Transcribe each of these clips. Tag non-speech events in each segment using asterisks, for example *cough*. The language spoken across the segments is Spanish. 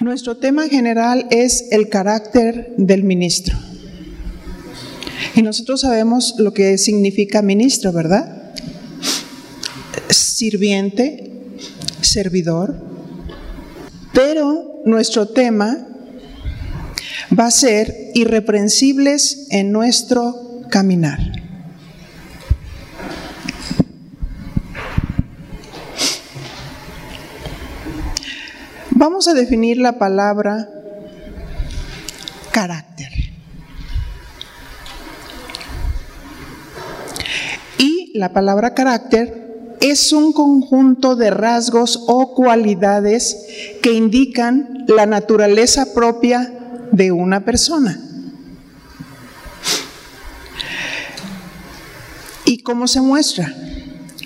Nuestro tema general es el carácter del ministro. Y nosotros sabemos lo que significa ministro, ¿verdad? Sirviente, servidor. Pero nuestro tema va a ser irreprensibles en nuestro caminar. Vamos a definir la palabra carácter. Y la palabra carácter es un conjunto de rasgos o cualidades que indican la naturaleza propia de una persona. ¿Y cómo se muestra?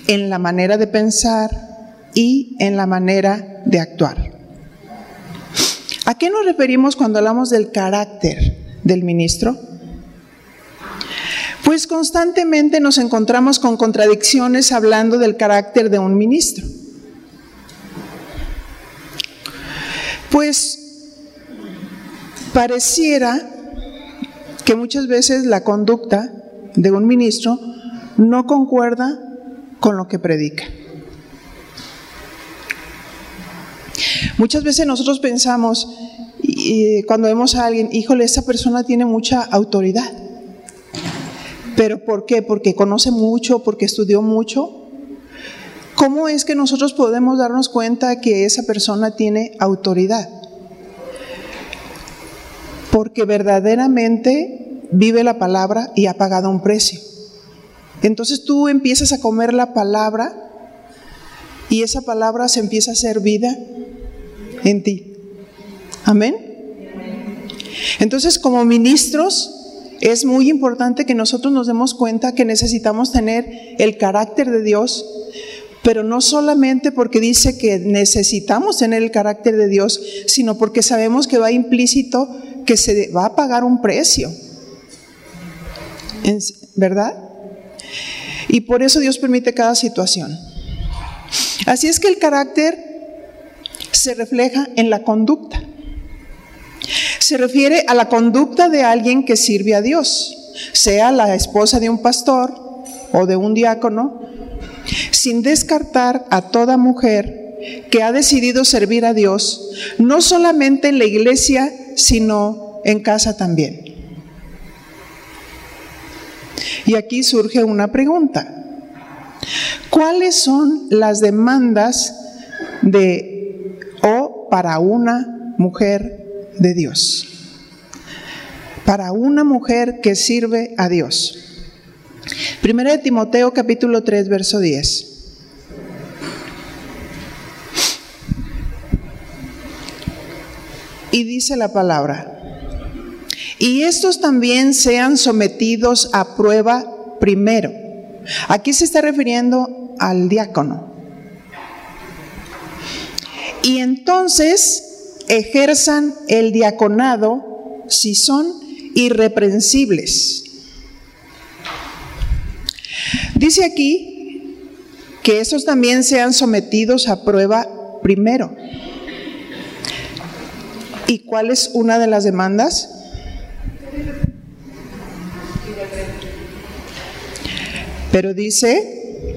En la manera de pensar y en la manera de actuar. ¿A qué nos referimos cuando hablamos del carácter del ministro? Pues constantemente nos encontramos con contradicciones hablando del carácter de un ministro. Pues pareciera que muchas veces la conducta de un ministro no concuerda con lo que predica. Muchas veces nosotros pensamos, cuando vemos a alguien, híjole, esa persona tiene mucha autoridad. ¿Pero por qué? Porque conoce mucho, porque estudió mucho. ¿Cómo es que nosotros podemos darnos cuenta que esa persona tiene autoridad? Porque verdaderamente vive la palabra y ha pagado un precio. Entonces tú empiezas a comer la palabra y esa palabra se empieza a hacer vida en ti. Amén. Entonces, como ministros, es muy importante que nosotros nos demos cuenta que necesitamos tener el carácter de Dios, pero no solamente porque dice que necesitamos tener el carácter de Dios, sino porque sabemos que va implícito que se va a pagar un precio. ¿Verdad? Y por eso Dios permite cada situación. Así es que el carácter se refleja en la conducta. Se refiere a la conducta de alguien que sirve a Dios, sea la esposa de un pastor o de un diácono, sin descartar a toda mujer que ha decidido servir a Dios, no solamente en la iglesia, sino en casa también. Y aquí surge una pregunta. ¿Cuáles son las demandas de para una mujer de Dios. Para una mujer que sirve a Dios. Primera de Timoteo capítulo 3 verso 10. Y dice la palabra, y estos también sean sometidos a prueba primero. Aquí se está refiriendo al diácono y entonces ejerzan el diaconado si son irreprensibles. Dice aquí que esos también sean sometidos a prueba primero. ¿Y cuál es una de las demandas? Pero dice,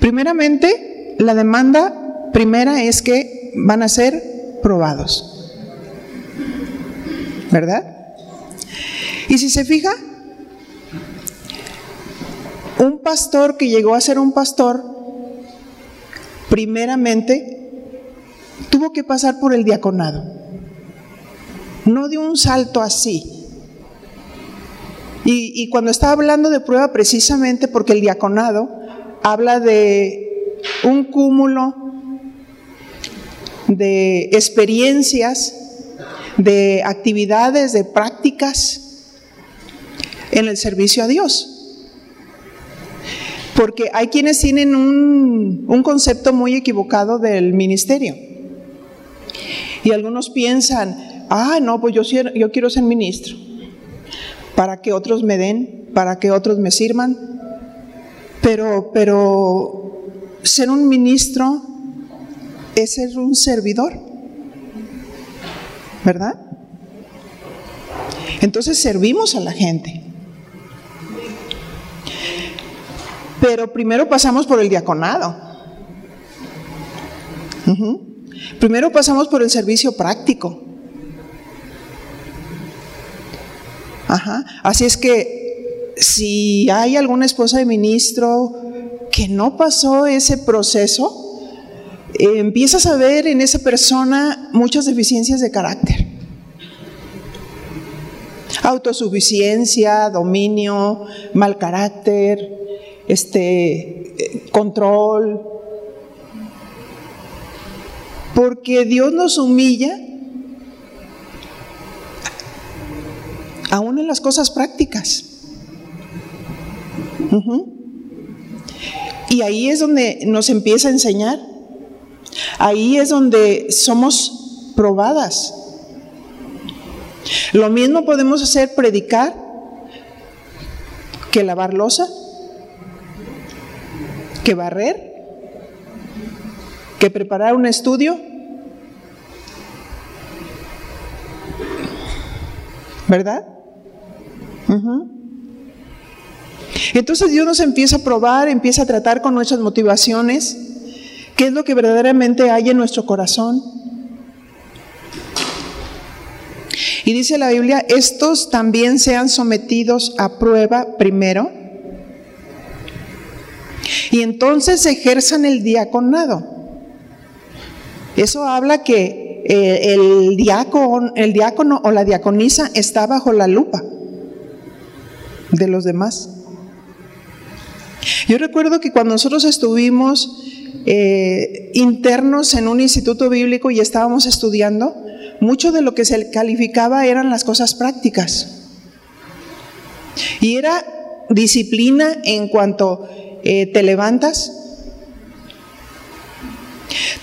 primeramente, la demanda primera es que van a ser probados. ¿Verdad? Y si se fija, un pastor que llegó a ser un pastor, primeramente tuvo que pasar por el diaconado. No de un salto así. Y, y cuando está hablando de prueba, precisamente porque el diaconado habla de un cúmulo de experiencias, de actividades, de prácticas en el servicio a Dios. Porque hay quienes tienen un, concepto muy equivocado del ministerio. Y algunos piensan, ah, no, pues yo, yo quiero ser ministro, para que otros me den, para que otros me sirvan. Pero, pero ser un ministro es ser un servidor, ¿verdad? Entonces servimos a la gente. Pero primero pasamos por el diaconado. Primero pasamos por el servicio práctico. Ajá. Así es que si hay alguna esposa de ministro que no pasó ese proceso, empiezas a ver en esa persona muchas deficiencias de carácter. Autosuficiencia, dominio, mal carácter, este control. Porque Dios nos humilla aún en las cosas prácticas. Y ahí es donde nos empieza a enseñar. Ahí es donde somos probadas. Lo mismo podemos hacer predicar que lavar losa, que barrer, que preparar un estudio. ¿Verdad? Entonces Dios nos empieza a probar, empieza a tratar con nuestras motivaciones, qué es lo que verdaderamente hay en nuestro corazón. Y dice la Biblia, estos también sean sometidos a prueba primero y entonces ejerzan el diaconado. Eso habla que eh, el, diácono, el diácono o la diaconisa está bajo la lupa de los demás. Yo recuerdo que cuando nosotros estuvimos eh, internos en un instituto bíblico y estábamos estudiando, mucho de lo que se calificaba eran las cosas prácticas. Y era disciplina en cuanto eh, te levantas.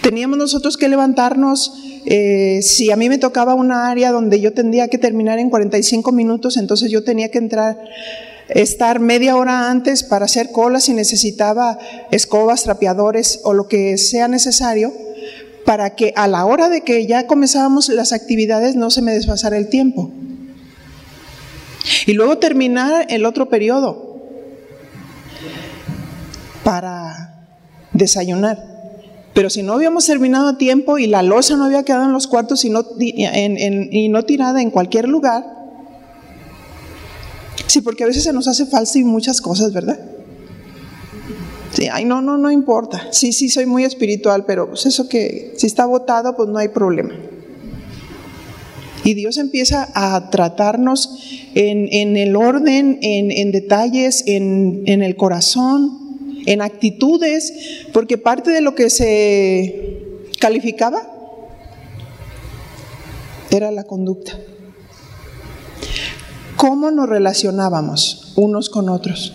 Teníamos nosotros que levantarnos, eh, si a mí me tocaba una área donde yo tendría que terminar en 45 minutos, entonces yo tenía que entrar, estar media hora antes para hacer colas si necesitaba escobas, trapeadores o lo que sea necesario, para que a la hora de que ya comenzábamos las actividades no se me desfasara el tiempo. Y luego terminar el otro periodo para desayunar. Pero si no habíamos terminado a tiempo y la losa no había quedado en los cuartos y no, y no tirada en cualquier lugar, sí, porque a veces se nos hace falso y muchas cosas, ¿verdad? Sí, ay, no, no, no importa. Sí, sí, soy muy espiritual, pero pues eso que si está votado, pues no hay problema. Y Dios empieza a tratarnos en, el orden, en, detalles, en, en el corazón en actitudes, porque parte de lo que se calificaba era la conducta. ¿Cómo nos relacionábamos unos con otros?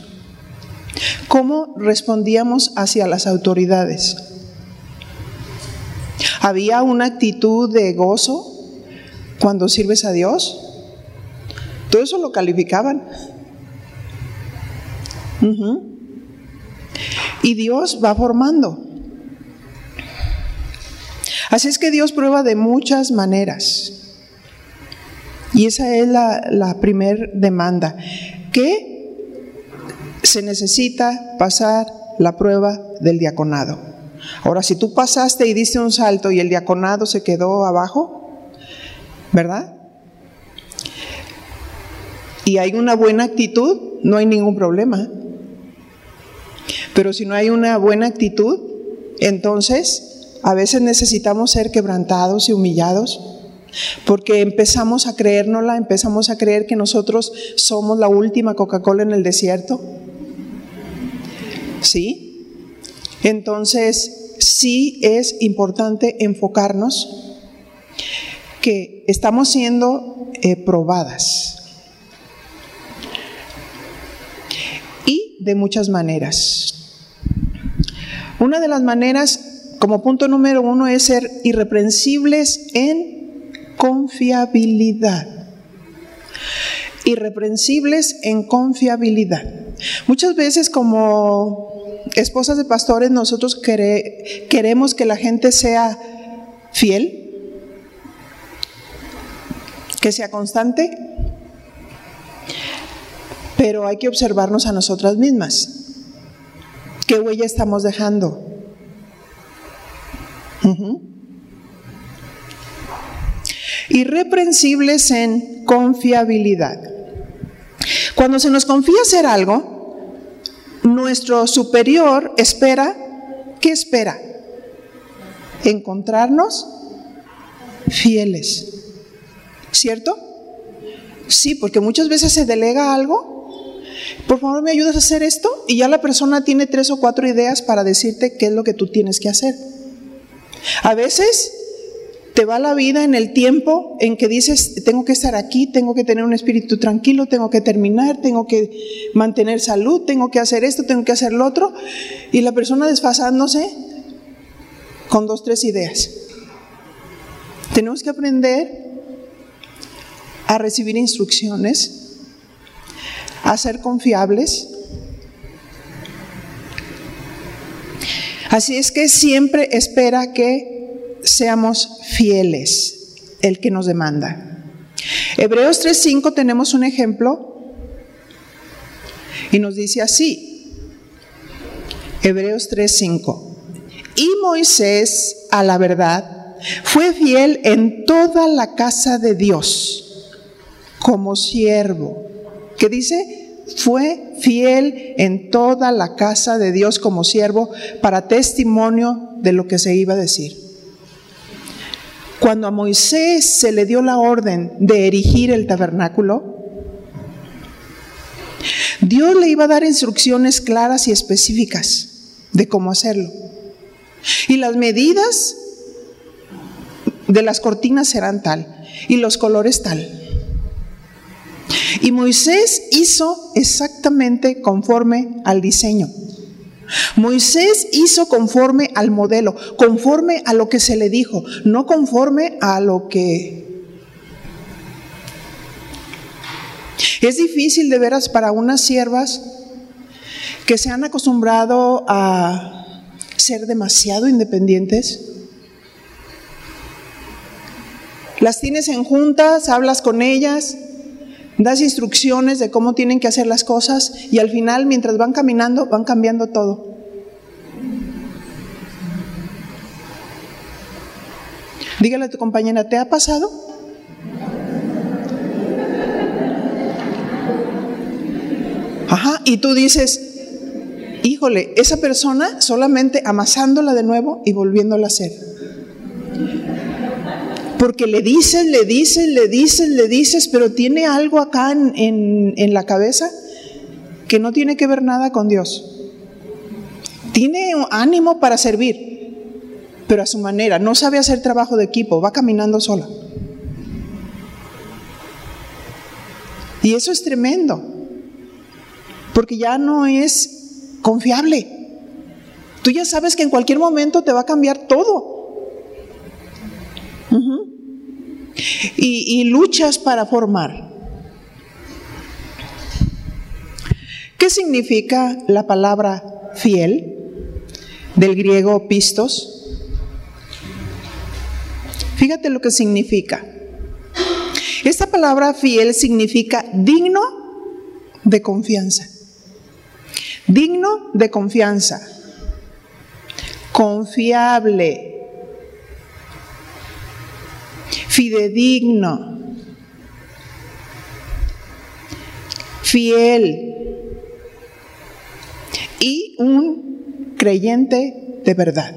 ¿Cómo respondíamos hacia las autoridades? ¿Había una actitud de gozo cuando sirves a Dios? Todo eso lo calificaban. Y Dios va formando. Así es que Dios prueba de muchas maneras. Y esa es la, la primer demanda. Que se necesita pasar la prueba del diaconado. Ahora, si tú pasaste y diste un salto y el diaconado se quedó abajo, ¿verdad? Y hay una buena actitud, no hay ningún problema. Pero si no hay una buena actitud, entonces a veces necesitamos ser quebrantados y humillados, porque empezamos a creérnosla, empezamos a creer que nosotros somos la última Coca-Cola en el desierto. ¿Sí? Entonces, sí es importante enfocarnos que estamos siendo eh, probadas. Y de muchas maneras. Una de las maneras, como punto número uno, es ser irreprensibles en confiabilidad. Irreprensibles en confiabilidad. Muchas veces como esposas de pastores nosotros queremos que la gente sea fiel, que sea constante, pero hay que observarnos a nosotras mismas. ¿Qué huella estamos dejando? Irreprensibles en confiabilidad. Cuando se nos confía hacer algo, nuestro superior espera, ¿qué espera? Encontrarnos fieles. ¿Cierto? Sí, porque muchas veces se delega algo. Por favor, ¿me ayudas a hacer esto? Y ya la persona tiene tres o cuatro ideas para decirte qué es lo que tú tienes que hacer. A veces te va la vida en el tiempo en que dices, tengo que estar aquí, tengo que tener un espíritu tranquilo, tengo que terminar, tengo que mantener salud, tengo que hacer esto, tengo que hacer lo otro, y la persona desfasándose con dos, tres ideas. Tenemos que aprender a recibir instrucciones, a ser confiables. Así es que siempre espera que seamos fieles, el que nos demanda. Hebreos 3.5 tenemos un ejemplo y nos dice así, Hebreos 3.5, y Moisés a la verdad fue fiel en toda la casa de Dios como siervo. ¿Qué dice? Fue fiel en toda la casa de Dios como siervo para testimonio de lo que se iba a decir. Cuando a Moisés se le dio la orden de erigir el tabernáculo, Dios le iba a dar instrucciones claras y específicas de cómo hacerlo. Y las medidas de las cortinas serán tal y los colores tal. Y Moisés hizo exactamente conforme al diseño. Moisés hizo conforme al modelo, conforme a lo que se le dijo, no conforme a lo que... Es difícil de veras para unas siervas que se han acostumbrado a ser demasiado independientes. Las tienes en juntas, hablas con ellas, das instrucciones de cómo tienen que hacer las cosas y al final, mientras van caminando, van cambiando todo. Dígale a tu compañera, ¿te ha pasado? Ajá, y tú dices, híjole, esa persona solamente amasándola de nuevo y volviéndola a hacer. Porque le dices, le dices, le dices, le dices, pero tiene algo acá en, en la cabeza que no tiene que ver nada con Dios. Tiene ánimo para servir, pero a su manera. No sabe hacer trabajo de equipo, va caminando sola. Y eso es tremendo, porque ya no es confiable. Tú ya sabes que en cualquier momento te va a cambiar todo y, luchas para formar. ¿Qué significa la palabra fiel del griego pistos? Fíjate lo que significa. Esta palabra fiel significa digno de confianza. Digno de confianza. Confiable fidedigno, fiel y un creyente de verdad.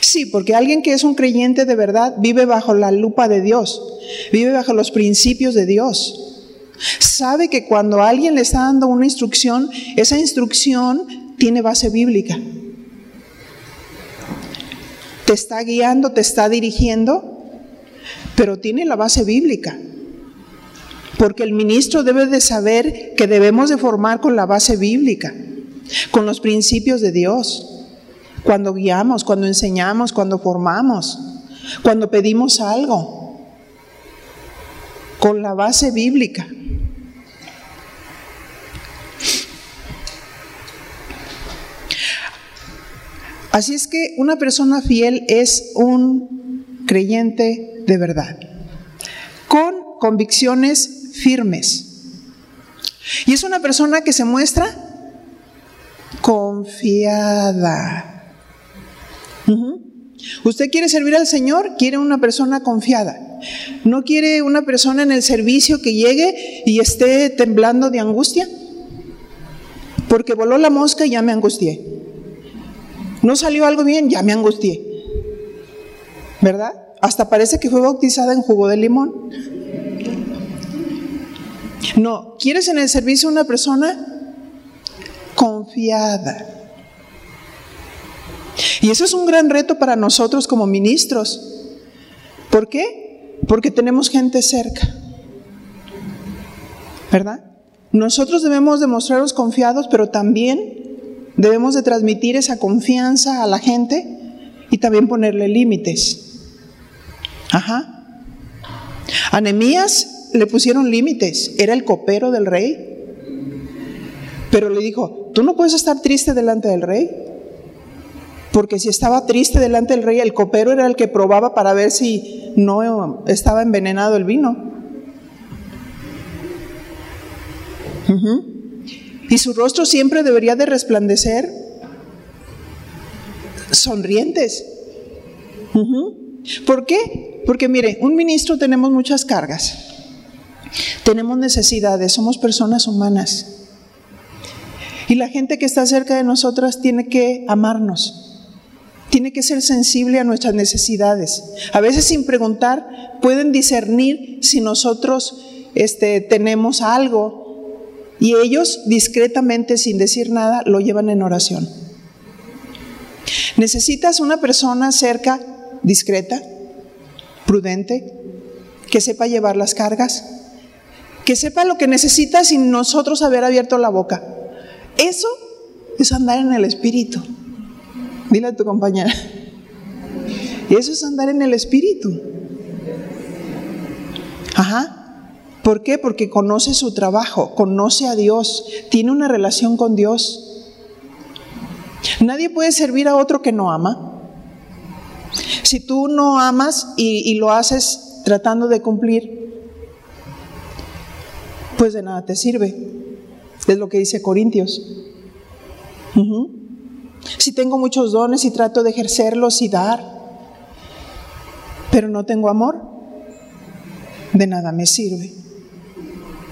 Sí, porque alguien que es un creyente de verdad vive bajo la lupa de Dios, vive bajo los principios de Dios. Sabe que cuando alguien le está dando una instrucción, esa instrucción tiene base bíblica te está guiando, te está dirigiendo, pero tiene la base bíblica. Porque el ministro debe de saber que debemos de formar con la base bíblica, con los principios de Dios. Cuando guiamos, cuando enseñamos, cuando formamos, cuando pedimos algo, con la base bíblica. Así es que una persona fiel es un creyente de verdad, con convicciones firmes. Y es una persona que se muestra confiada. Usted quiere servir al Señor, quiere una persona confiada. No quiere una persona en el servicio que llegue y esté temblando de angustia. Porque voló la mosca y ya me angustié. No salió algo bien, ya me angustié. ¿Verdad? Hasta parece que fue bautizada en jugo de limón. No, quieres en el servicio una persona confiada. Y eso es un gran reto para nosotros como ministros. ¿Por qué? Porque tenemos gente cerca. ¿Verdad? Nosotros debemos demostrarnos confiados, pero también debemos de transmitir esa confianza a la gente y también ponerle límites. Ajá. A le pusieron límites, era el copero del rey. Pero le dijo, tú no puedes estar triste delante del rey. Porque si estaba triste delante del rey, el copero era el que probaba para ver si no estaba envenenado el vino. Y su rostro siempre debería de resplandecer sonrientes. ¿Por qué? Porque mire, un ministro tenemos muchas cargas. Tenemos necesidades, somos personas humanas. Y la gente que está cerca de nosotras tiene que amarnos, tiene que ser sensible a nuestras necesidades. A veces sin preguntar pueden discernir si nosotros este, tenemos algo y ellos discretamente, sin decir nada, lo llevan en oración. Necesitas una persona cerca, discreta, prudente, que sepa llevar las cargas, que sepa lo que necesita sin nosotros haber abierto la boca. Eso es andar en el Espíritu. Dile a tu compañera. Eso es andar en el Espíritu. Ajá. ¿Por qué? Porque conoce su trabajo, conoce a Dios, tiene una relación con Dios. Nadie puede servir a otro que no ama. Si tú no amas y, lo haces tratando de cumplir, pues de nada te sirve. Es lo que dice Corintios. Si tengo muchos dones y trato de ejercerlos y dar, pero no tengo amor, de nada me sirve.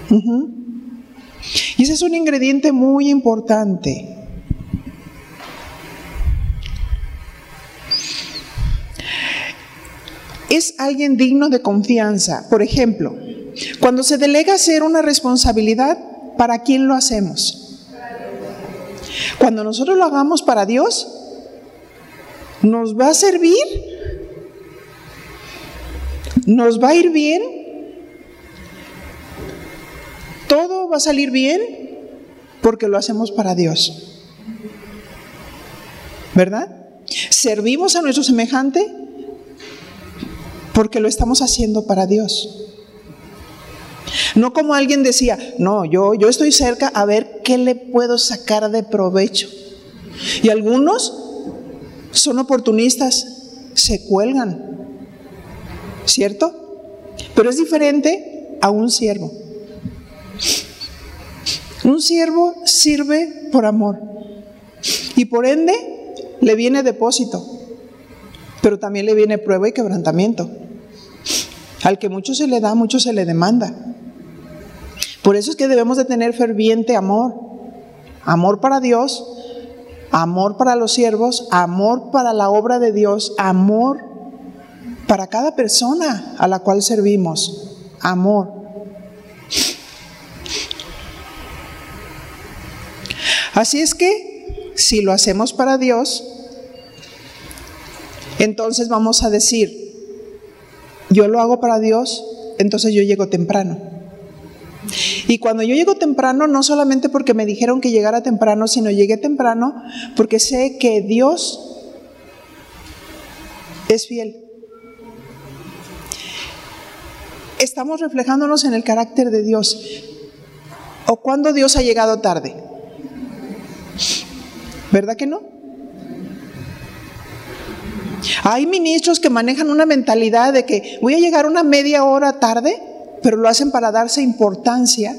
Y ese es un ingrediente muy importante. Es alguien digno de confianza. Por ejemplo, cuando se delega hacer una responsabilidad, ¿para quién lo hacemos? Cuando nosotros lo hagamos para Dios, ¿nos va a servir? ¿Nos va a ir bien? ¿Todo va a salir bien? Porque lo hacemos para Dios. ¿Verdad? ¿Servimos a nuestro semejante? Porque lo estamos haciendo para Dios. No como alguien decía, no, yo, yo estoy cerca a ver qué le puedo sacar de provecho. Y algunos son oportunistas, se cuelgan, ¿cierto? Pero es diferente a un siervo. Un siervo sirve por amor y por ende le viene depósito, pero también le viene prueba y quebrantamiento. Al que mucho se le da, mucho se le demanda. Por eso es que debemos de tener ferviente amor. Amor para Dios, amor para los siervos, amor para la obra de Dios, amor para cada persona a la cual servimos. Amor. Así es que si lo hacemos para Dios, entonces vamos a decir, yo lo hago para Dios, entonces yo llego temprano. Y cuando yo llego temprano, no solamente porque me dijeron que llegara temprano, sino llegué temprano porque sé que Dios es fiel. Estamos reflejándonos en el carácter de Dios. ¿O cuando Dios ha llegado tarde? ¿Verdad que no? Hay ministros que manejan una mentalidad de que voy a llegar una media hora tarde, pero lo hacen para darse importancia,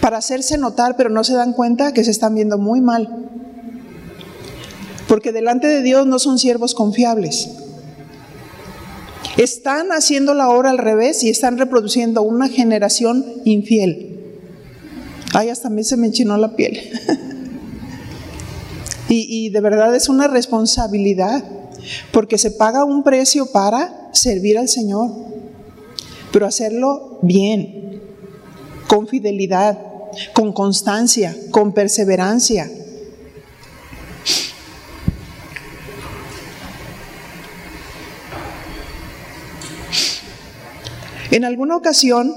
para hacerse notar, pero no se dan cuenta que se están viendo muy mal. Porque delante de Dios no son siervos confiables. Están haciendo la obra al revés y están reproduciendo una generación infiel. Ay, hasta a mí se me enchinó la piel. *laughs* y, de verdad es una responsabilidad, porque se paga un precio para servir al Señor, pero hacerlo bien, con fidelidad, con constancia, con perseverancia. En alguna ocasión,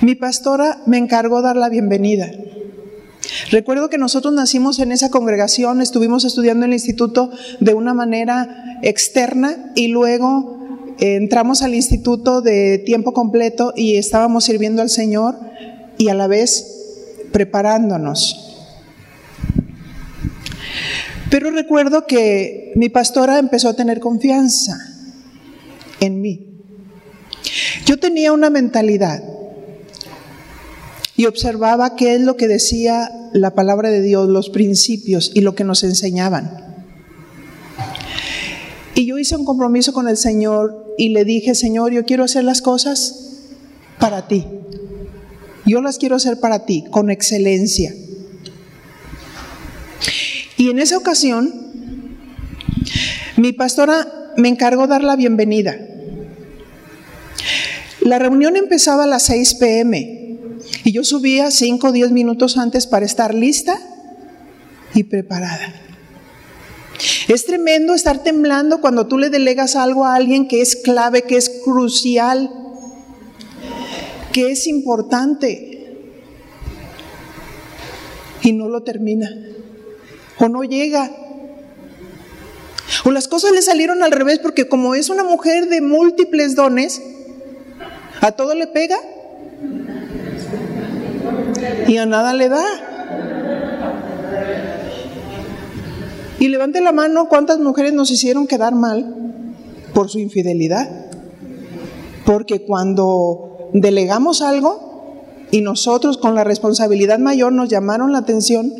mi pastora me encargó dar la bienvenida. Recuerdo que nosotros nacimos en esa congregación, estuvimos estudiando en el instituto de una manera externa y luego entramos al instituto de tiempo completo y estábamos sirviendo al Señor y a la vez preparándonos. Pero recuerdo que mi pastora empezó a tener confianza en mí. Yo tenía una mentalidad y observaba qué es lo que decía la palabra de Dios, los principios y lo que nos enseñaban. Y yo hice un compromiso con el Señor y le dije, Señor, yo quiero hacer las cosas para ti. Yo las quiero hacer para ti, con excelencia. Y en esa ocasión, mi pastora me encargó dar la bienvenida. La reunión empezaba a las 6 pm y yo subía 5 o 10 minutos antes para estar lista y preparada. Es tremendo estar temblando cuando tú le delegas algo a alguien que es clave, que es crucial, que es importante y no lo termina o no llega. O las cosas le salieron al revés porque como es una mujer de múltiples dones, ¿A todo le pega? Y a nada le da. Y levante la mano cuántas mujeres nos hicieron quedar mal por su infidelidad. Porque cuando delegamos algo y nosotros con la responsabilidad mayor nos llamaron la atención,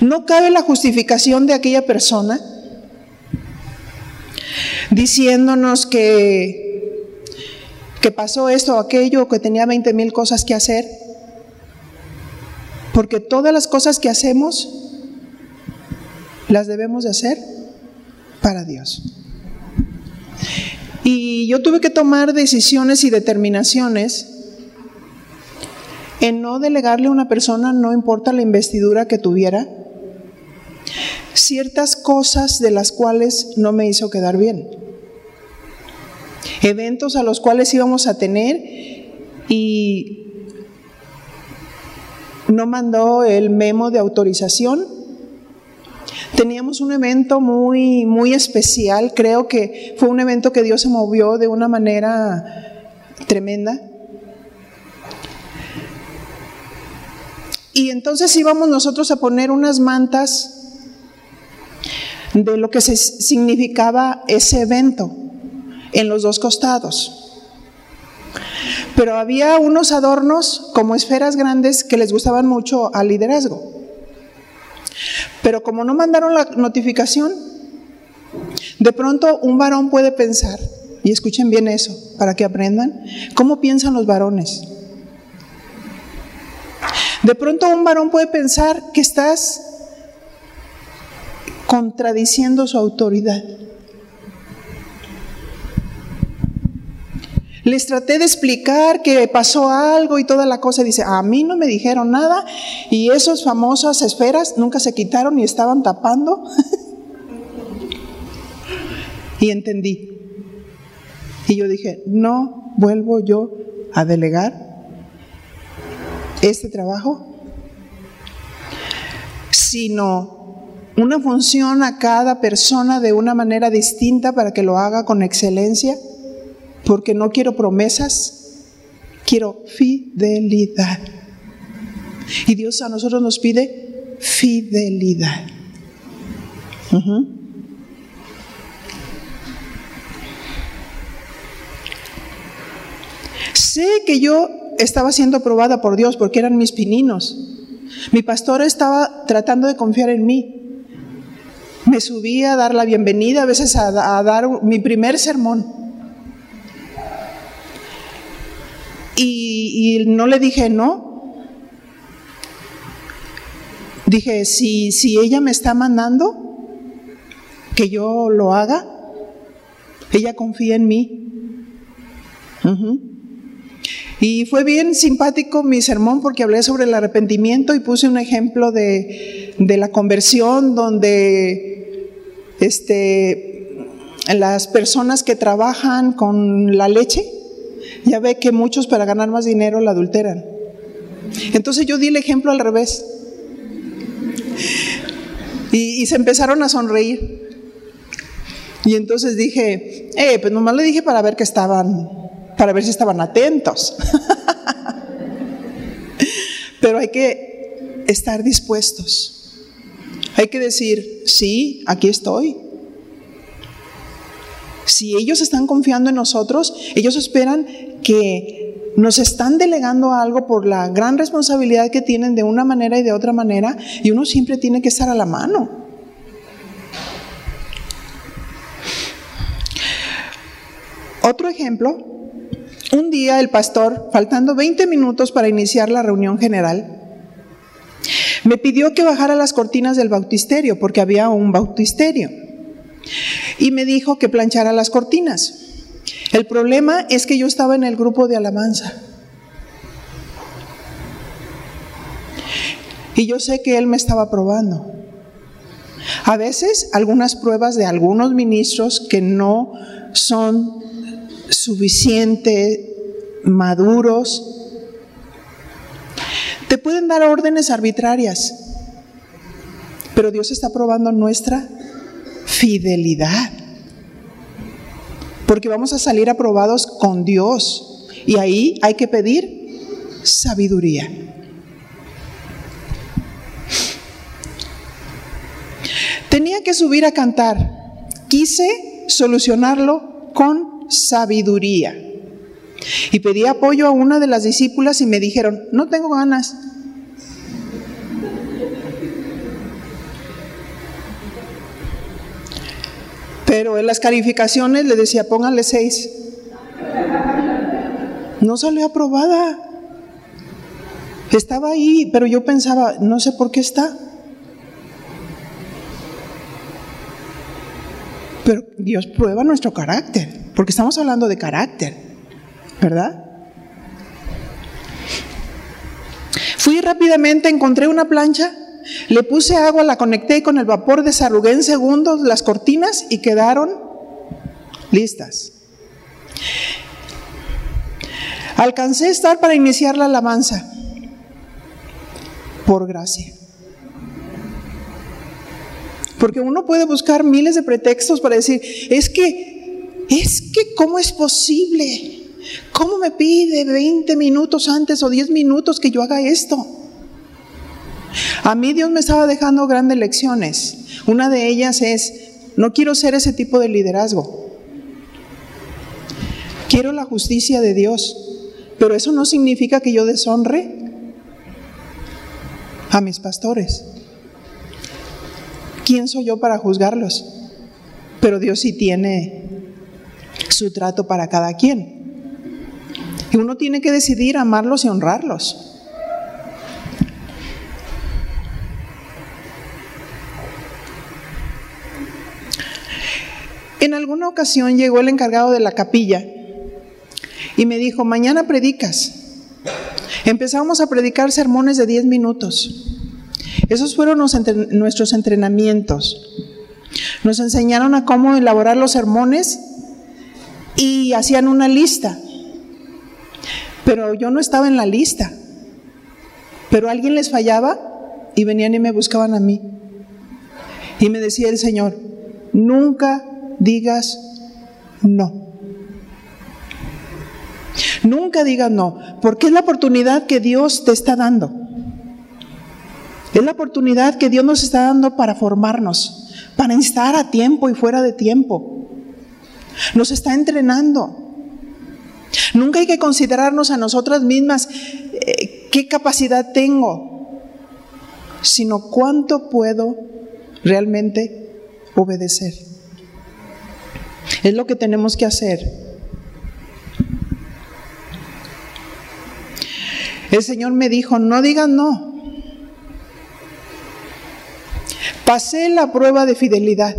no cabe la justificación de aquella persona diciéndonos que que pasó esto o aquello, que tenía 20 mil cosas que hacer. Porque todas las cosas que hacemos las debemos de hacer para Dios. Y yo tuve que tomar decisiones y determinaciones en no delegarle a una persona, no importa la investidura que tuviera, ciertas cosas de las cuales no me hizo quedar bien eventos a los cuales íbamos a tener y no mandó el memo de autorización. Teníamos un evento muy, muy especial, creo que fue un evento que Dios se movió de una manera tremenda. Y entonces íbamos nosotros a poner unas mantas de lo que significaba ese evento en los dos costados. Pero había unos adornos como esferas grandes que les gustaban mucho al liderazgo. Pero como no mandaron la notificación, de pronto un varón puede pensar, y escuchen bien eso, para que aprendan, cómo piensan los varones. De pronto un varón puede pensar que estás contradiciendo su autoridad. Les traté de explicar que pasó algo y toda la cosa. Dice, a mí no me dijeron nada y esas famosas esferas nunca se quitaron y estaban tapando. *laughs* y entendí. Y yo dije, no vuelvo yo a delegar este trabajo, sino una función a cada persona de una manera distinta para que lo haga con excelencia porque no quiero promesas, quiero fidelidad. Y Dios a nosotros nos pide fidelidad. Sé que yo estaba siendo probada por Dios porque eran mis pininos. Mi pastor estaba tratando de confiar en mí. Me subí a dar la bienvenida, a veces a, dar mi primer sermón. Y, no le dije no. Dije, si, si ella me está mandando que yo lo haga, ella confía en mí. Y fue bien simpático mi sermón porque hablé sobre el arrepentimiento y puse un ejemplo de, la conversión donde este, las personas que trabajan con la leche, ya ve que muchos para ganar más dinero la adulteran. Entonces yo di el ejemplo al revés. Y, se empezaron a sonreír. Y entonces dije, eh, pues nomás le dije para ver que estaban para ver si estaban atentos. *laughs* Pero hay que estar dispuestos. Hay que decir, sí, aquí estoy. Si ellos están confiando en nosotros, ellos esperan que nos están delegando algo por la gran responsabilidad que tienen de una manera y de otra manera, y uno siempre tiene que estar a la mano. Otro ejemplo un día el pastor, faltando 20 minutos para iniciar la reunión general, me pidió que bajara las cortinas del bautisterio, porque había un bautisterio, y me dijo que planchara las cortinas. El problema es que yo estaba en el grupo de alabanza. Y yo sé que él me estaba probando. A veces algunas pruebas de algunos ministros que no son suficiente, maduros. Te pueden dar órdenes arbitrarias, pero Dios está probando nuestra fidelidad. Porque vamos a salir aprobados con Dios y ahí hay que pedir sabiduría. Tenía que subir a cantar. Quise solucionarlo con sabiduría. Y pedí apoyo a una de las discípulas y me dijeron, no tengo ganas. Pero en las calificaciones le decía, póngale seis. No salió aprobada. Estaba ahí, pero yo pensaba, no sé por qué está. Pero Dios prueba nuestro carácter porque estamos hablando de carácter, ¿verdad? Fui rápidamente, encontré una plancha, le puse agua, la conecté con el vapor, desarrugué en segundos las cortinas y quedaron listas. Alcancé a estar para iniciar la alabanza, por gracia. Porque uno puede buscar miles de pretextos para decir, es que es que ¿cómo es posible? ¿Cómo me pide 20 minutos antes o 10 minutos que yo haga esto? A mí Dios me estaba dejando grandes lecciones. Una de ellas es, no quiero ser ese tipo de liderazgo. Quiero la justicia de Dios, pero eso no significa que yo deshonre a mis pastores. ¿Quién soy yo para juzgarlos? Pero Dios sí tiene su trato para cada quien. Y uno tiene que decidir amarlos y honrarlos. En alguna ocasión llegó el encargado de la capilla y me dijo, mañana predicas. Empezamos a predicar sermones de 10 minutos. Esos fueron nuestros entrenamientos. Nos enseñaron a cómo elaborar los sermones y hacían una lista. Pero yo no estaba en la lista. Pero alguien les fallaba y venían y me buscaban a mí. Y me decía el Señor, nunca digas no. Nunca digas no, porque es la oportunidad que Dios te está dando. Es la oportunidad que Dios nos está dando para formarnos, para estar a tiempo y fuera de tiempo. Nos está entrenando. Nunca hay que considerarnos a nosotras mismas eh, qué capacidad tengo, sino cuánto puedo realmente obedecer. Es lo que tenemos que hacer. El Señor me dijo, no digas no. Pasé la prueba de fidelidad.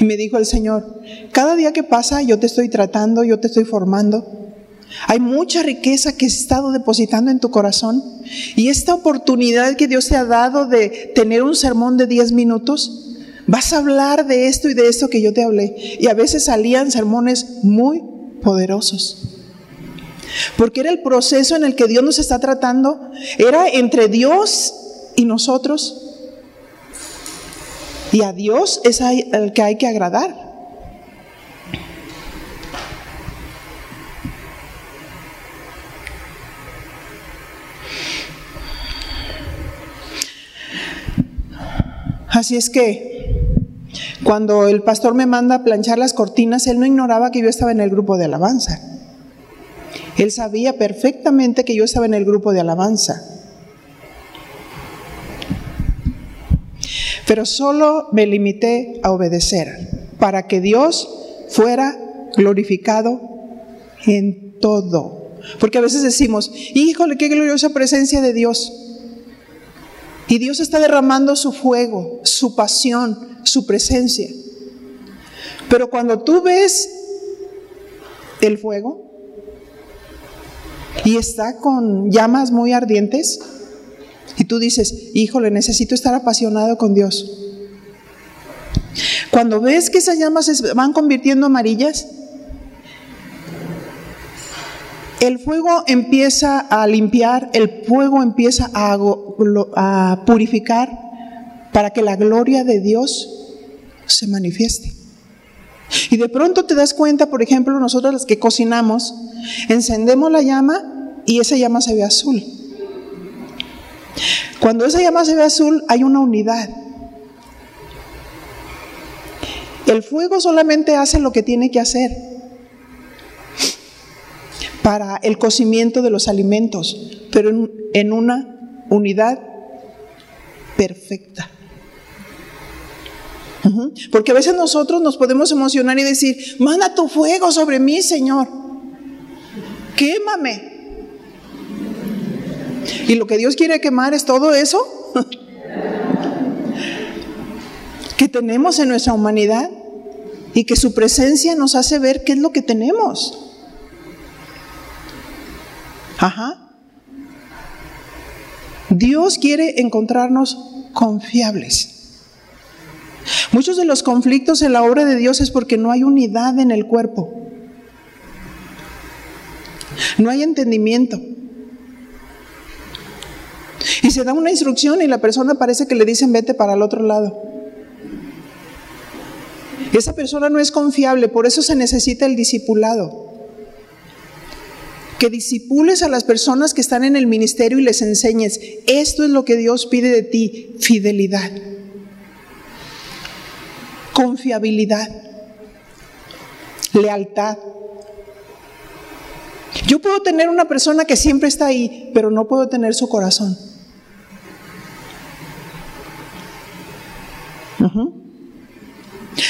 Y me dijo el Señor, cada día que pasa yo te estoy tratando, yo te estoy formando. Hay mucha riqueza que he estado depositando en tu corazón. Y esta oportunidad que Dios te ha dado de tener un sermón de 10 minutos, vas a hablar de esto y de esto que yo te hablé. Y a veces salían sermones muy poderosos. Porque era el proceso en el que Dios nos está tratando. Era entre Dios y nosotros y a Dios es el que hay que agradar. Así es que cuando el pastor me manda a planchar las cortinas, él no ignoraba que yo estaba en el grupo de alabanza. Él sabía perfectamente que yo estaba en el grupo de alabanza. Pero solo me limité a obedecer para que Dios fuera glorificado en todo. Porque a veces decimos, híjole, qué gloriosa presencia de Dios. Y Dios está derramando su fuego, su pasión, su presencia. Pero cuando tú ves el fuego y está con llamas muy ardientes, y tú dices, híjole, necesito estar apasionado con Dios. Cuando ves que esas llamas se van convirtiendo amarillas, el fuego empieza a limpiar, el fuego empieza a, a, purificar para que la gloria de Dios se manifieste. Y de pronto te das cuenta, por ejemplo, nosotros los que cocinamos, encendemos la llama y esa llama se ve azul. Cuando esa llama se ve azul, hay una unidad. El fuego solamente hace lo que tiene que hacer para el cocimiento de los alimentos, pero en, una unidad perfecta. Porque a veces nosotros nos podemos emocionar y decir, manda tu fuego sobre mí, Señor. Quémame. Y lo que Dios quiere quemar es todo eso *laughs* que tenemos en nuestra humanidad y que su presencia nos hace ver qué es lo que tenemos. Ajá. Dios quiere encontrarnos confiables. Muchos de los conflictos en la obra de Dios es porque no hay unidad en el cuerpo. No hay entendimiento. Y se da una instrucción y la persona parece que le dicen vete para el otro lado. Esa persona no es confiable, por eso se necesita el discipulado. Que disipules a las personas que están en el ministerio y les enseñes, esto es lo que Dios pide de ti, fidelidad, confiabilidad, lealtad. Yo puedo tener una persona que siempre está ahí, pero no puedo tener su corazón.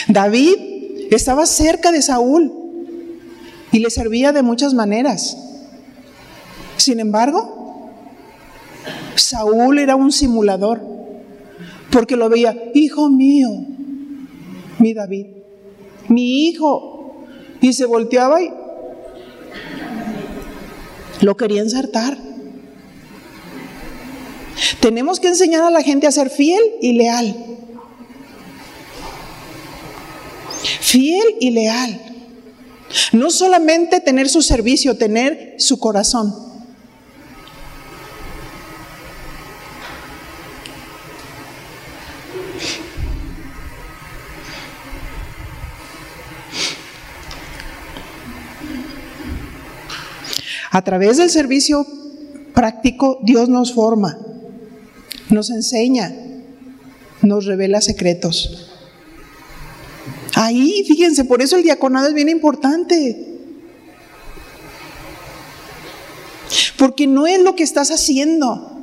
David estaba cerca de Saúl y le servía de muchas maneras. Sin embargo, Saúl era un simulador, porque lo veía, hijo mío, mi David, mi hijo, y se volteaba y lo quería ensartar. Tenemos que enseñar a la gente a ser fiel y leal. Fiel y leal. No solamente tener su servicio, tener su corazón. A través del servicio práctico, Dios nos forma, nos enseña, nos revela secretos. Ahí, fíjense, por eso el diaconado es bien importante. Porque no es lo que estás haciendo,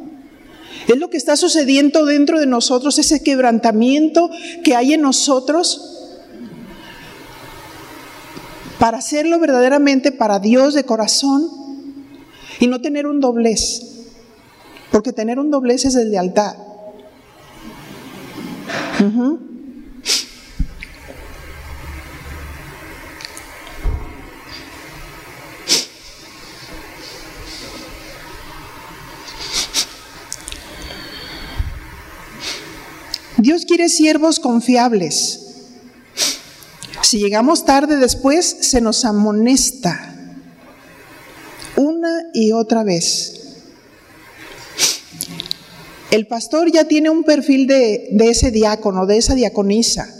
es lo que está sucediendo dentro de nosotros, ese quebrantamiento que hay en nosotros para hacerlo verdaderamente para Dios de corazón y no tener un doblez, porque tener un doblez es de lealtad. Dios quiere siervos confiables. Si llegamos tarde después, se nos amonesta y otra vez. El pastor ya tiene un perfil de, de ese diácono, de esa diaconisa.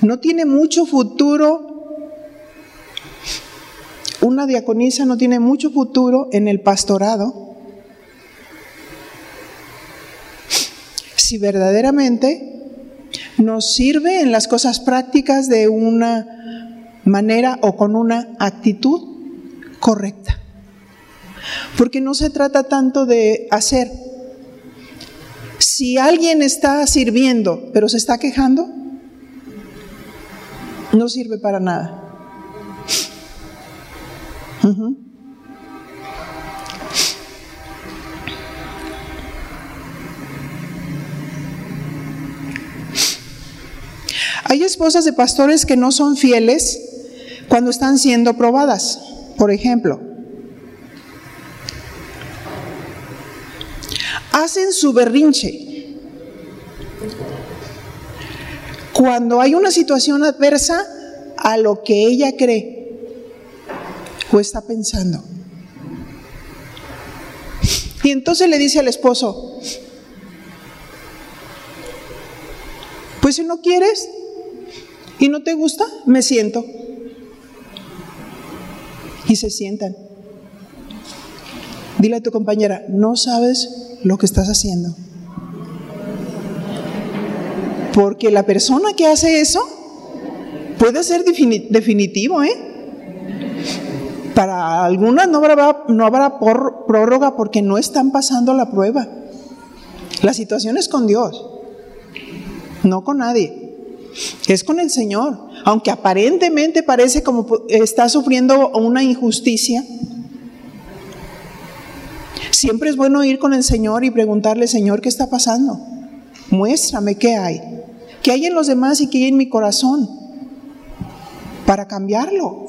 No tiene mucho futuro. Una diaconisa no tiene mucho futuro en el pastorado si verdaderamente nos sirve en las cosas prácticas de una manera o con una actitud correcta. Porque no se trata tanto de hacer. Si alguien está sirviendo pero se está quejando, no sirve para nada. Hay esposas de pastores que no son fieles cuando están siendo probadas. Por ejemplo, hacen su berrinche. Cuando hay una situación adversa a lo que ella cree o está pensando. Y entonces le dice al esposo, pues si no quieres, ¿Y no te gusta? Me siento. Y se sientan. Dile a tu compañera, no sabes lo que estás haciendo. Porque la persona que hace eso puede ser definitivo, ¿eh? Para algunas no habrá, no habrá prórroga porque no están pasando la prueba. La situación es con Dios, no con nadie es con el Señor. Aunque aparentemente parece como está sufriendo una injusticia, siempre es bueno ir con el Señor y preguntarle, Señor, ¿qué está pasando? Muéstrame qué hay. ¿Qué hay en los demás y qué hay en mi corazón? Para cambiarlo.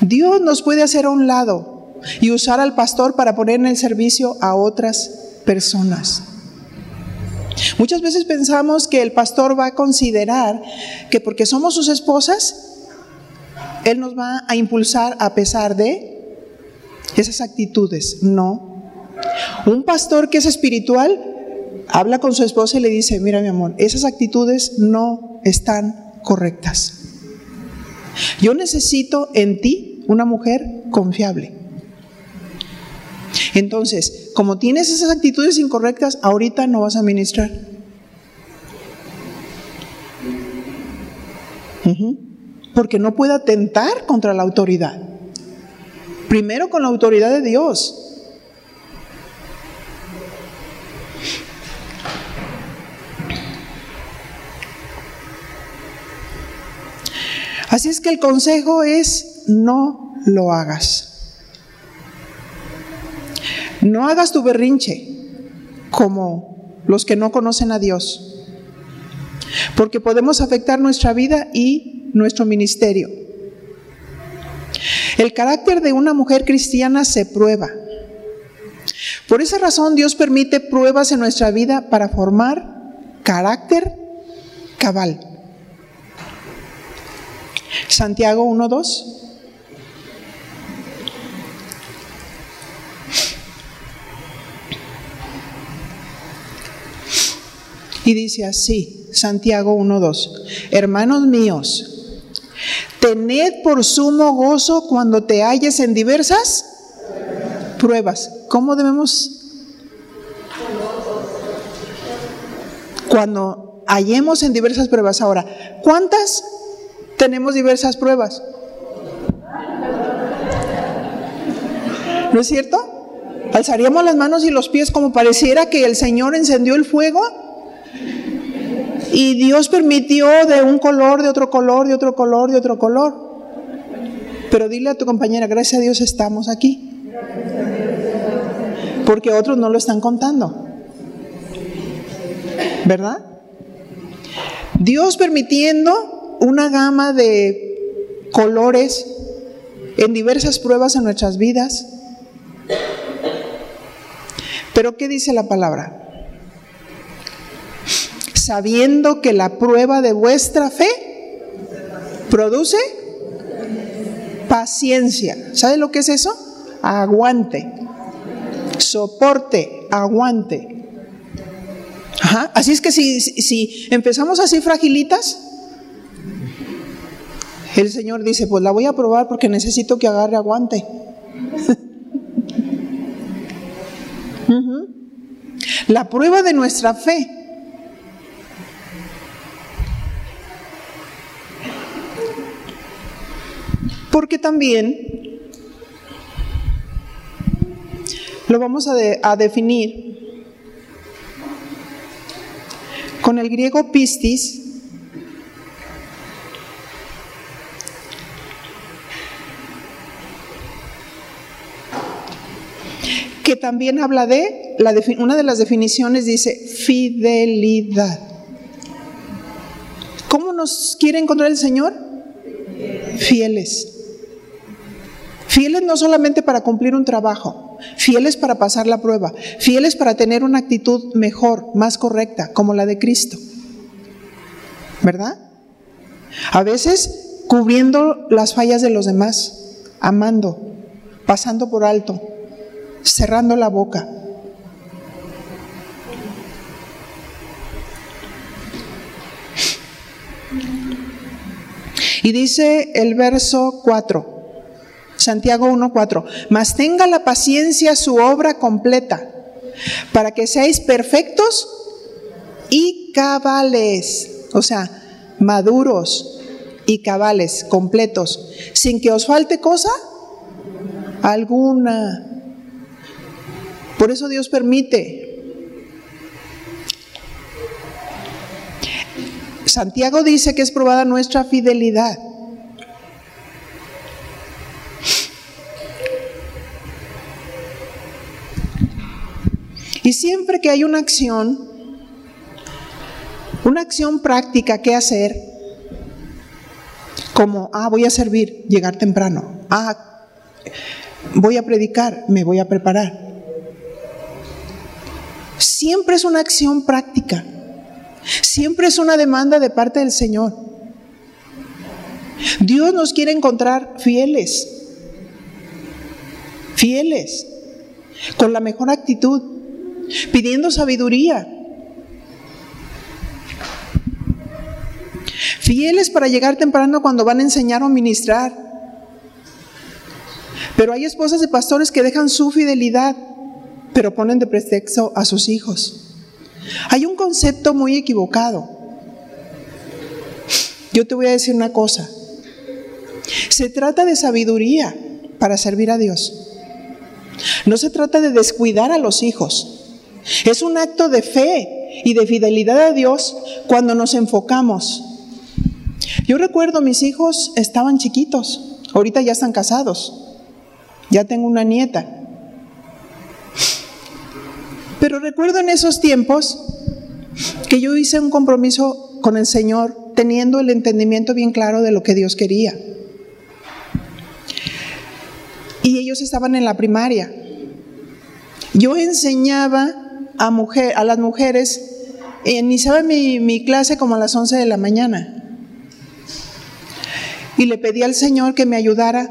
Dios nos puede hacer a un lado y usar al pastor para poner en el servicio a otras personas. Muchas veces pensamos que el pastor va a considerar que porque somos sus esposas, él nos va a impulsar a pesar de esas actitudes. No. Un pastor que es espiritual habla con su esposa y le dice, mira mi amor, esas actitudes no están correctas. Yo necesito en ti una mujer confiable. Entonces, como tienes esas actitudes incorrectas, ahorita no vas a ministrar. Porque no puede atentar contra la autoridad. Primero con la autoridad de Dios. Así es que el consejo es no lo hagas. No hagas tu berrinche como los que no conocen a Dios, porque podemos afectar nuestra vida y nuestro ministerio. El carácter de una mujer cristiana se prueba. Por esa razón Dios permite pruebas en nuestra vida para formar carácter cabal. Santiago 1.2 Y dice así, Santiago 1.2, hermanos míos, tened por sumo gozo cuando te halles en diversas pruebas. ¿Cómo debemos cuando hallemos en diversas pruebas. Ahora, ¿cuántas tenemos diversas pruebas? ¿No es cierto? Alzaríamos las manos y los pies como pareciera que el Señor encendió el fuego y Dios permitió de un color, de otro color, de otro color, de otro color. Pero dile a tu compañera, gracias a Dios estamos aquí. Porque otros no lo están contando. ¿Verdad? Dios permitiendo una gama de colores en diversas pruebas en nuestras vidas. Pero ¿qué dice la palabra? Sabiendo que la prueba de vuestra fe produce paciencia. ¿Sabe lo que es eso? Aguante, soporte, aguante. Así es que si, si empezamos así fragilitas, el Señor dice, pues la voy a probar porque necesito que agarre aguante. *laughs* La prueba de nuestra fe. Porque también lo vamos a, definir con el griego pistis, que también habla de, una de las definiciones dice fidelidad. ¿Cómo nos quiere encontrar el Señor? Fieles. Fieles no solamente para cumplir un trabajo, fieles para pasar la prueba, fieles para tener una actitud mejor, más correcta, como la de Cristo. ¿Verdad? A veces cubriendo las fallas de los demás, amando, pasando por alto, cerrando la boca. Y dice el verso 4, Santiago 1:4, mas tenga la paciencia su obra completa, para que seáis perfectos y cabales, o sea, maduros y cabales, completos, sin que os falte cosa alguna. Por eso Dios permite. Santiago dice que es probada nuestra fidelidad. Y siempre que hay una acción, una acción práctica que hacer, como, ah, voy a servir, llegar temprano, ah, voy a predicar, me voy a preparar siempre es una acción práctica, siempre es una demanda de parte del Señor. Dios nos quiere encontrar fieles, fieles, con la mejor actitud, pidiendo sabiduría, fieles para llegar temprano cuando van a enseñar o ministrar. Pero hay esposas de pastores que dejan su fidelidad pero ponen de pretexto a sus hijos. Hay un concepto muy equivocado. Yo te voy a decir una cosa. Se trata de sabiduría para servir a Dios. No se trata de descuidar a los hijos. Es un acto de fe y de fidelidad a Dios cuando nos enfocamos. Yo recuerdo mis hijos estaban chiquitos, ahorita ya están casados, ya tengo una nieta. Pero recuerdo en esos tiempos que yo hice un compromiso con el Señor teniendo el entendimiento bien claro de lo que Dios quería. Y ellos estaban en la primaria. Yo enseñaba a, mujer, a las mujeres, iniciaba mi, mi clase como a las 11 de la mañana. Y le pedí al Señor que me ayudara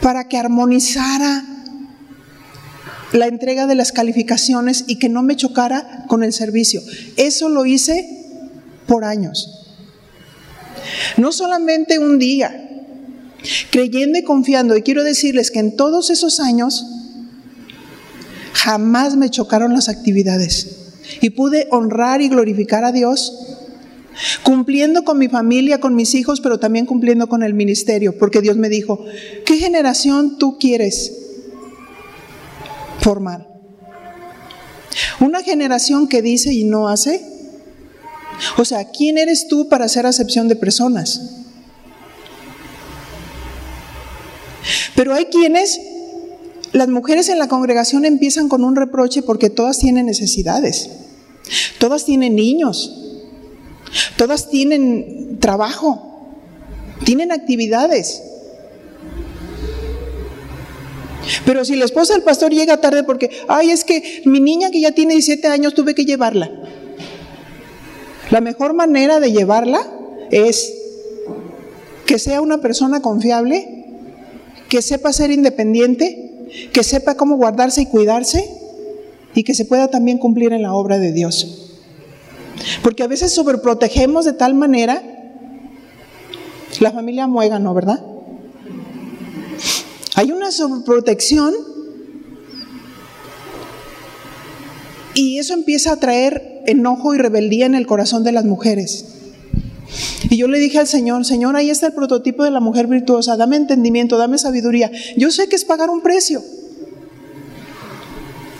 para que armonizara la entrega de las calificaciones y que no me chocara con el servicio. Eso lo hice por años. No solamente un día, creyendo y confiando. Y quiero decirles que en todos esos años jamás me chocaron las actividades. y pude honrar y glorificar a Dios, cumpliendo con mi familia, con mis hijos, pero también cumpliendo con el ministerio, porque Dios me dijo, ¿qué generación tú quieres formar? ¿Una generación que dice y no hace? O sea, ¿quién eres tú para hacer acepción de personas? Pero hay quienes, las mujeres en la congregación empiezan con un reproche porque todas tienen necesidades, todas tienen niños, todas tienen trabajo, tienen actividades. Pero si la esposa del pastor llega tarde porque, ay, es que mi niña que ya tiene 17 años tuve que llevarla. La mejor manera de llevarla es que sea una persona confiable, que sepa ser independiente, que sepa cómo guardarse y cuidarse y que se pueda también cumplir en la obra de Dios. Porque a veces sobreprotegemos de tal manera la familia ¿no ¿verdad? Hay una sobreprotección y eso empieza a traer enojo y rebeldía en el corazón de las mujeres. Y yo le dije al Señor, Señor, ahí está el prototipo de la mujer virtuosa, dame entendimiento, dame sabiduría. Yo sé que es pagar un precio.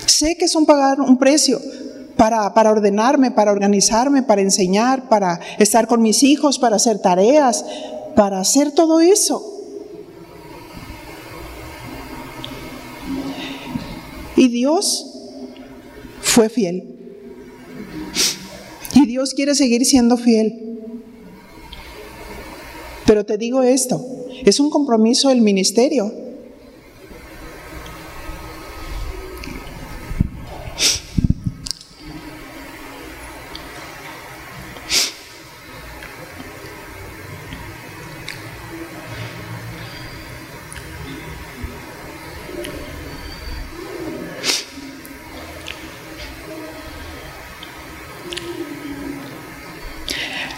Sé que es pagar un precio para, para ordenarme, para organizarme, para enseñar, para estar con mis hijos, para hacer tareas, para hacer todo eso. Y Dios fue fiel. Y Dios quiere seguir siendo fiel. Pero te digo esto, es un compromiso del ministerio.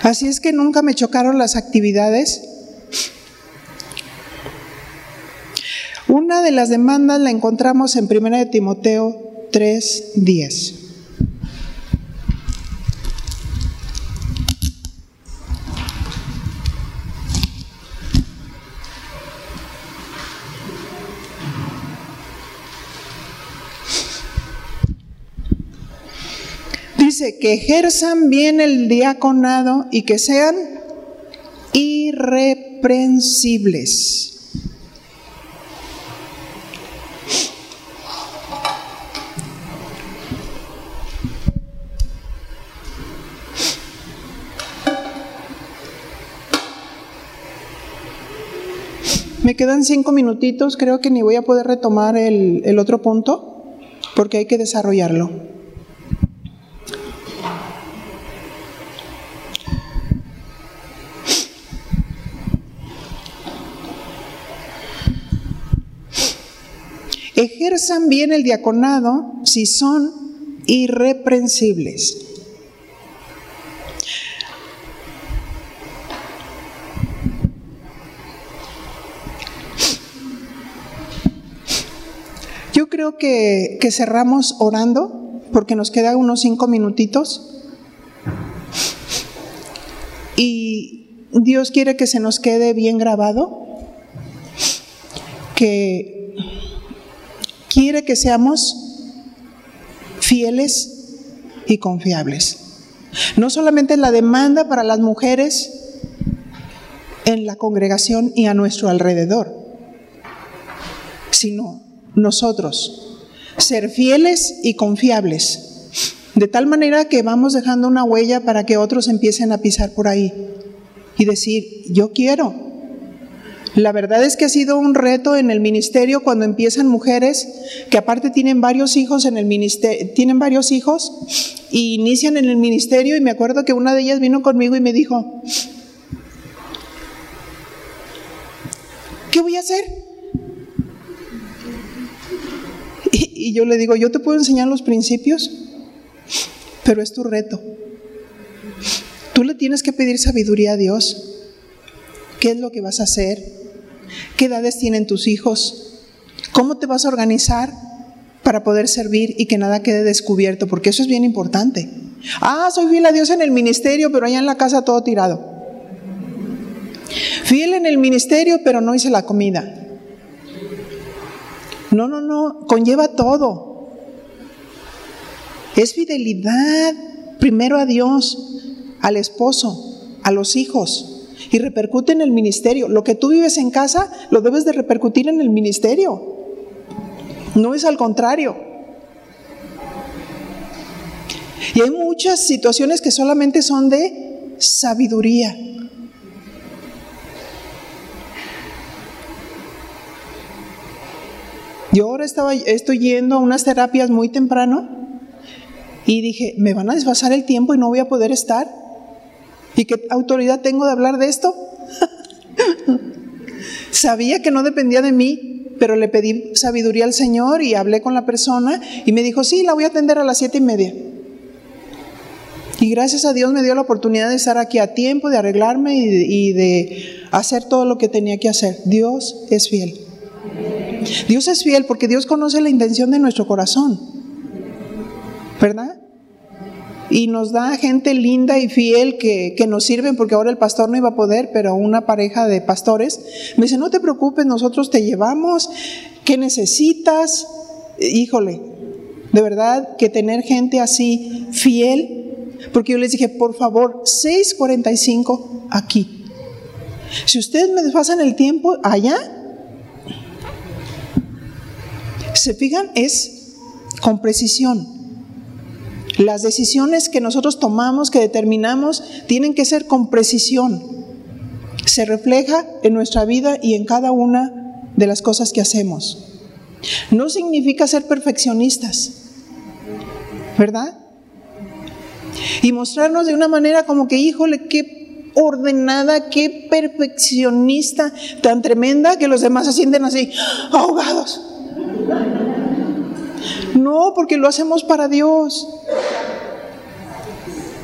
Así es que nunca me chocaron las actividades. Una de las demandas la encontramos en 1 de Timoteo 3:10. Que ejerzan bien el diaconado y que sean irreprensibles. Me quedan cinco minutitos, creo que ni voy a poder retomar el, el otro punto porque hay que desarrollarlo. Ejerzan bien el diaconado si son irreprensibles. Yo creo que, que cerramos orando porque nos quedan unos cinco minutitos. Y Dios quiere que se nos quede bien grabado que quiere que seamos fieles y confiables. No solamente la demanda para las mujeres en la congregación y a nuestro alrededor, sino nosotros, ser fieles y confiables, de tal manera que vamos dejando una huella para que otros empiecen a pisar por ahí y decir, yo quiero, la verdad es que ha sido un reto en el ministerio cuando empiezan mujeres que aparte tienen varios hijos en el ministerio, tienen varios hijos y inician en el ministerio y me acuerdo que una de ellas vino conmigo y me dijo, ¿qué voy a hacer? Y, y yo le digo, yo te puedo enseñar los principios, pero es tu reto. Tú le tienes que pedir sabiduría a Dios. ¿Qué es lo que vas a hacer? ¿Qué edades tienen tus hijos? ¿Cómo te vas a organizar para poder servir y que nada quede descubierto, porque eso es bien importante. Ah, soy fiel a Dios en el ministerio, pero allá en la casa todo tirado. Fiel en el ministerio, pero no hice la comida. No, no, no, conlleva todo. Es fidelidad primero a Dios, al esposo, a los hijos y repercute en el ministerio. Lo que tú vives en casa lo debes de repercutir en el ministerio. No es al contrario. Y hay muchas situaciones que solamente son de sabiduría. Yo ahora estaba, estoy yendo a unas terapias muy temprano y dije, me van a desfasar el tiempo y no voy a poder estar. ¿Y qué autoridad tengo de hablar de esto? Sabía que no dependía de mí, pero le pedí sabiduría al Señor y hablé con la persona y me dijo, sí, la voy a atender a las siete y media. Y gracias a Dios me dio la oportunidad de estar aquí a tiempo, de arreglarme y de, hacer todo lo que tenía que hacer. Dios es fiel. Dios es fiel porque Dios conoce la intención de nuestro corazón, ¿verdad? Y nos da gente linda y fiel que, que, nos sirven, porque ahora el pastor no iba a poder, pero una pareja de pastores me dice, no te preocupes, nosotros te llevamos, ¿qué necesitas? Híjole, de verdad que tener gente así fiel, porque yo les dije, por favor, 6.45 aquí. Si ustedes me desfasan el tiempo allá, se fijan, es con precisión. Las decisiones que nosotros tomamos, que determinamos, tienen que ser con precisión. Se refleja en nuestra vida y en cada una de las cosas que hacemos. No significa ser perfeccionistas, ¿verdad? Y mostrarnos de una manera como que, híjole, qué ordenada, qué perfeccionista, tan tremenda que los demás se sienten así, ahogados. No, porque lo hacemos para Dios.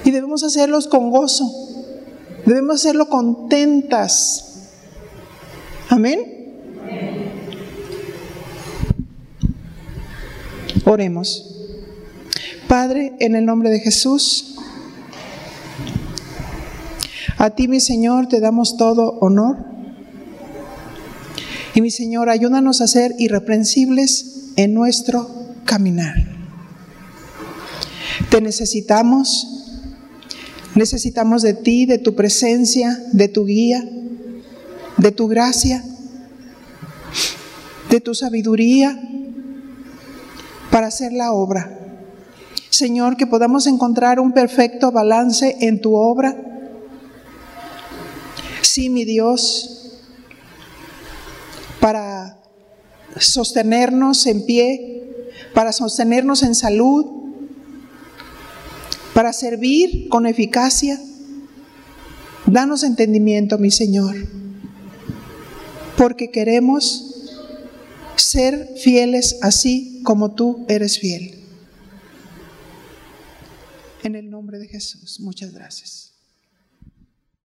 Y debemos hacerlos con gozo. Debemos hacerlo contentas. Amén. Oremos. Padre, en el nombre de Jesús, a ti, mi Señor, te damos todo honor. Y mi Señor, ayúdanos a ser irreprensibles en nuestro caminar. Te necesitamos, necesitamos de ti, de tu presencia, de tu guía, de tu gracia, de tu sabiduría para hacer la obra. Señor, que podamos encontrar un perfecto balance en tu obra. Sí, mi Dios, para sostenernos en pie, para sostenernos en salud, para servir con eficacia. Danos entendimiento, mi Señor, porque queremos ser fieles así como tú eres fiel. En el nombre de Jesús, muchas gracias.